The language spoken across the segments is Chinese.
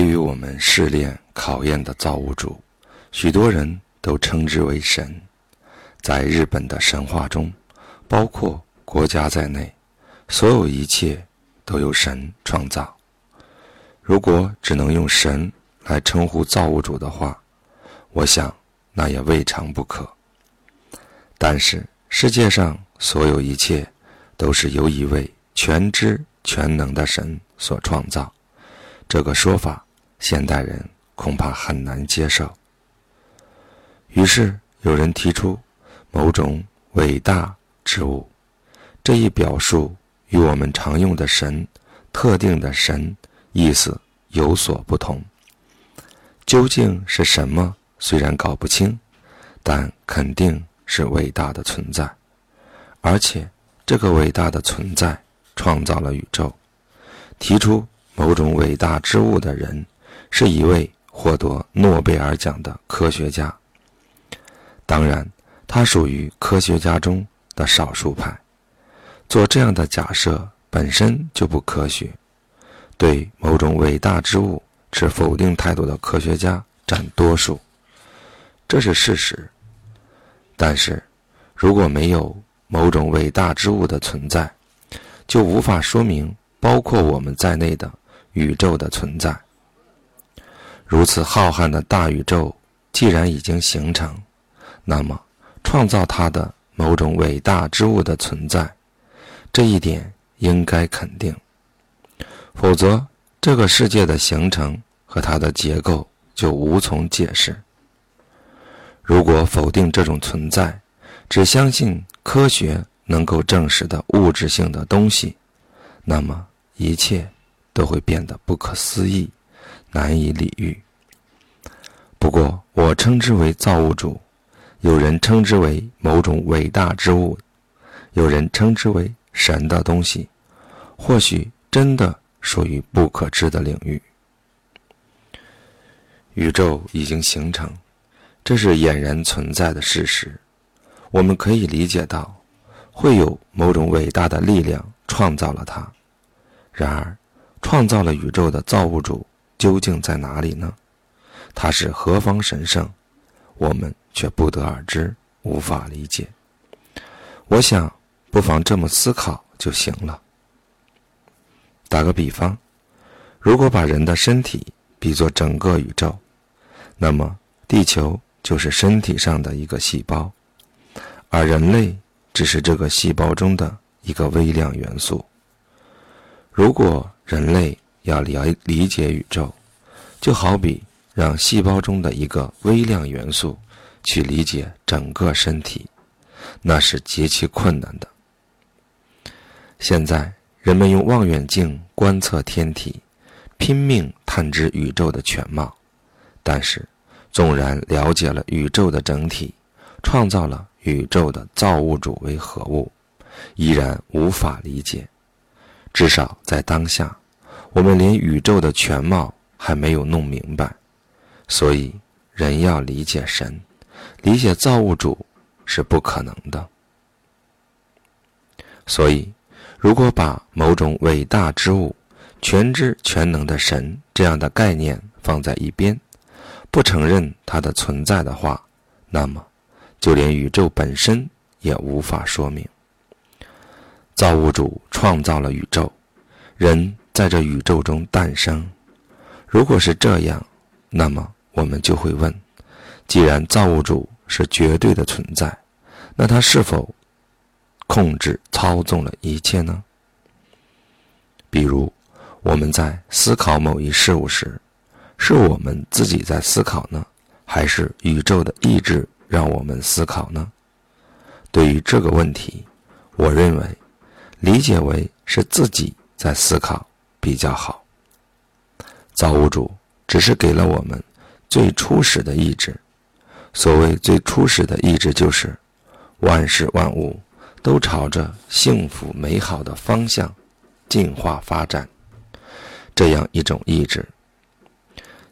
给予我们试炼考验的造物主，许多人都称之为神。在日本的神话中，包括国家在内，所有一切都由神创造。如果只能用神来称呼造物主的话，我想那也未尝不可。但是世界上所有一切都是由一位全知全能的神所创造，这个说法现代人恐怕很难接受。于是有人提出某种伟大之物，这一表述与我们常用的神、特定的神。意思有所不同。究竟是什么？虽然搞不清，但肯定是伟大的存在。而且，这个伟大的存在创造了宇宙。提出某种伟大之物的人，是一位获得诺贝尔奖的科学家。当然，他属于科学家中的少数派。做这样的假设本身就不科学。对某种伟大之物持否定态度的科学家占多数，这是事实。但是，如果没有某种伟大之物的存在，就无法说明包括我们在内的宇宙的存在。如此浩瀚的大宇宙既然已经形成，那么创造它的某种伟大之物的存在，这一点应该肯定。否则，这个世界的形成和它的结构就无从解释。如果否定这种存在，只相信科学能够证实的物质性的东西，那么一切都会变得不可思议、难以理喻。不过，我称之为造物主，有人称之为某种伟大之物，有人称之为神的东西，或许真的。属于不可知的领域。宇宙已经形成，这是俨然存在的事实。我们可以理解到，会有某种伟大的力量创造了它。然而，创造了宇宙的造物主究竟在哪里呢？他是何方神圣？我们却不得而知，无法理解。我想，不妨这么思考就行了。打个比方，如果把人的身体比作整个宇宙，那么地球就是身体上的一个细胞，而人类只是这个细胞中的一个微量元素。如果人类要理理解宇宙，就好比让细胞中的一个微量元素去理解整个身体，那是极其困难的。现在。人们用望远镜观测天体，拼命探知宇宙的全貌，但是，纵然了解了宇宙的整体，创造了宇宙的造物主为何物，依然无法理解。至少在当下，我们连宇宙的全貌还没有弄明白。所以，人要理解神，理解造物主是不可能的。所以。如果把某种伟大之物、全知全能的神这样的概念放在一边，不承认它的存在的话，那么就连宇宙本身也无法说明。造物主创造了宇宙，人在这宇宙中诞生。如果是这样，那么我们就会问：既然造物主是绝对的存在，那他是否？控制操纵了一切呢？比如，我们在思考某一事物时，是我们自己在思考呢，还是宇宙的意志让我们思考呢？对于这个问题，我认为理解为是自己在思考比较好。造物主只是给了我们最初始的意志。所谓最初始的意志，就是万事万物。都朝着幸福美好的方向进化发展，这样一种意志，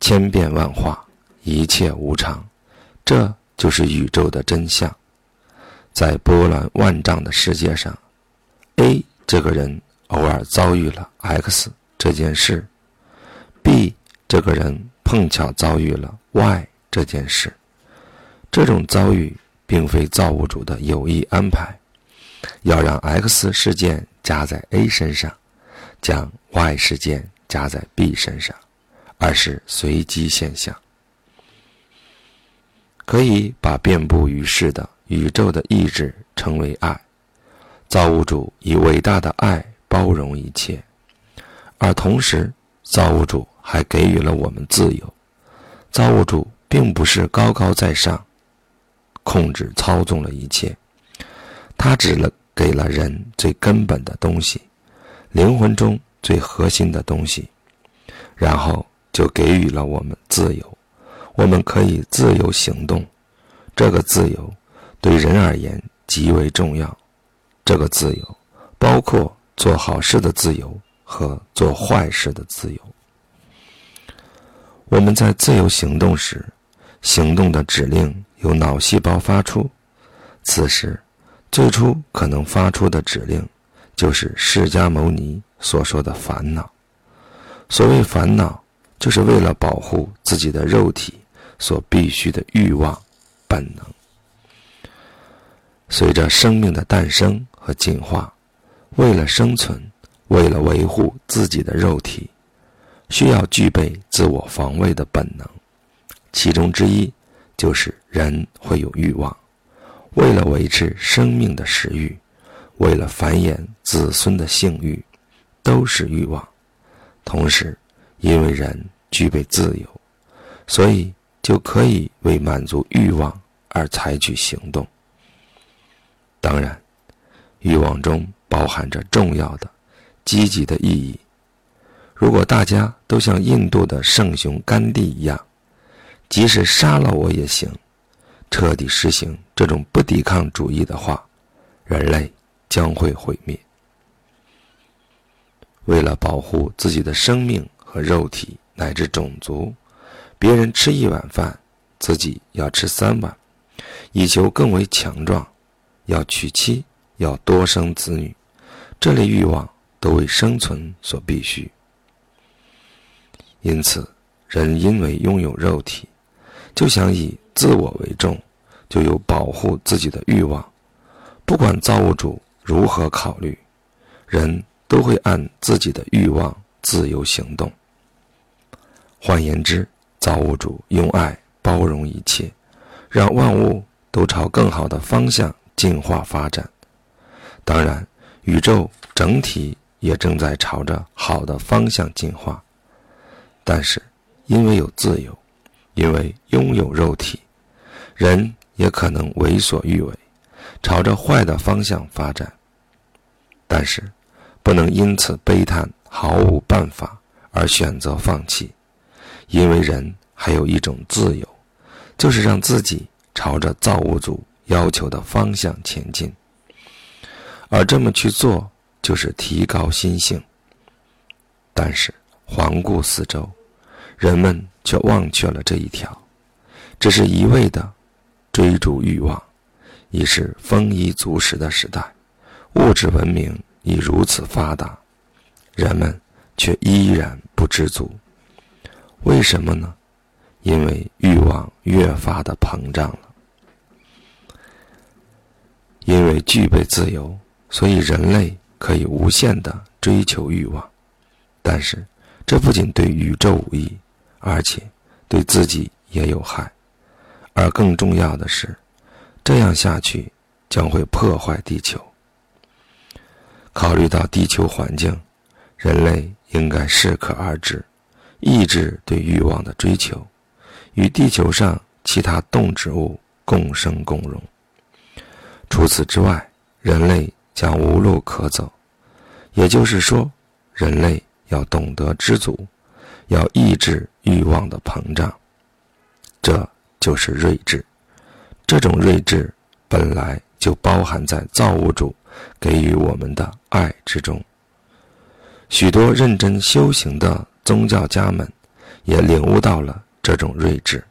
千变万化，一切无常，这就是宇宙的真相。在波澜万丈的世界上，A 这个人偶尔遭遇了 X 这件事，B 这个人碰巧遭遇了 Y 这件事，这种遭遇并非造物主的有意安排，要让 X 事件加在 A 身上，将 Y 事件加在 B 身上，而是随机现象。可以把遍布于世的宇宙的意志称为爱，造物主以伟大的爱包容一切，而同时，造物主还给予了我们自由。造物主并不是高高在上，控制操纵了一切，他只了给了人最根本的东西，灵魂中最核心的东西，然后就给予了我们自由。我们可以自由行动，这个自由对人而言极为重要。这个自由包括做好事的自由和做坏事的自由。我们在自由行动时，行动的指令由脑细胞发出。此时，最初可能发出的指令就是释迦牟尼所说的烦恼。所谓烦恼，就是为了保护自己的肉体。所必须的欲望本能，随着生命的诞生和进化，为了生存，为了维护自己的肉体，需要具备自我防卫的本能。其中之一就是人会有欲望，为了维持生命的食欲，为了繁衍子孙的性欲，都是欲望。同时，因为人具备自由，所以。就可以为满足欲望而采取行动。当然，欲望中包含着重要的、积极的意义。如果大家都像印度的圣雄甘地一样，即使杀了我也行，彻底实行这种不抵抗主义的话，人类将会毁灭。为了保护自己的生命和肉体乃至种族。别人吃一碗饭，自己要吃三碗，以求更为强壮；要娶妻，要多生子女，这类欲望都为生存所必须。因此，人因为拥有肉体，就想以自我为重，就有保护自己的欲望。不管造物主如何考虑，人都会按自己的欲望自由行动。换言之，造物主用爱包容一切，让万物都朝更好的方向进化发展。当然，宇宙整体也正在朝着好的方向进化。但是，因为有自由，因为拥有肉体，人也可能为所欲为，朝着坏的方向发展。但是，不能因此悲叹毫无办法而选择放弃。因为人还有一种自由，就是让自己朝着造物主要求的方向前进，而这么去做就是提高心性。但是环顾四周，人们却忘却了这一条，只是一味的追逐欲望。已是丰衣足食的时代，物质文明已如此发达，人们却依然不知足。为什么呢？因为欲望越发的膨胀了。因为具备自由，所以人类可以无限的追求欲望。但是，这不仅对宇宙无益，而且对自己也有害。而更重要的是，这样下去将会破坏地球。考虑到地球环境，人类应该适可而止。抑制对欲望的追求，与地球上其他动植物共生共荣。除此之外，人类将无路可走。也就是说，人类要懂得知足，要抑制欲望的膨胀。这就是睿智。这种睿智本来就包含在造物主给予我们的爱之中。许多认真修行的。宗教家们也领悟到了这种睿智，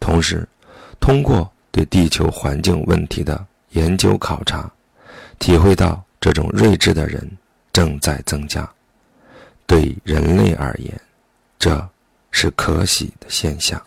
同时，通过对地球环境问题的研究考察，体会到这种睿智的人正在增加。对人类而言，这是可喜的现象。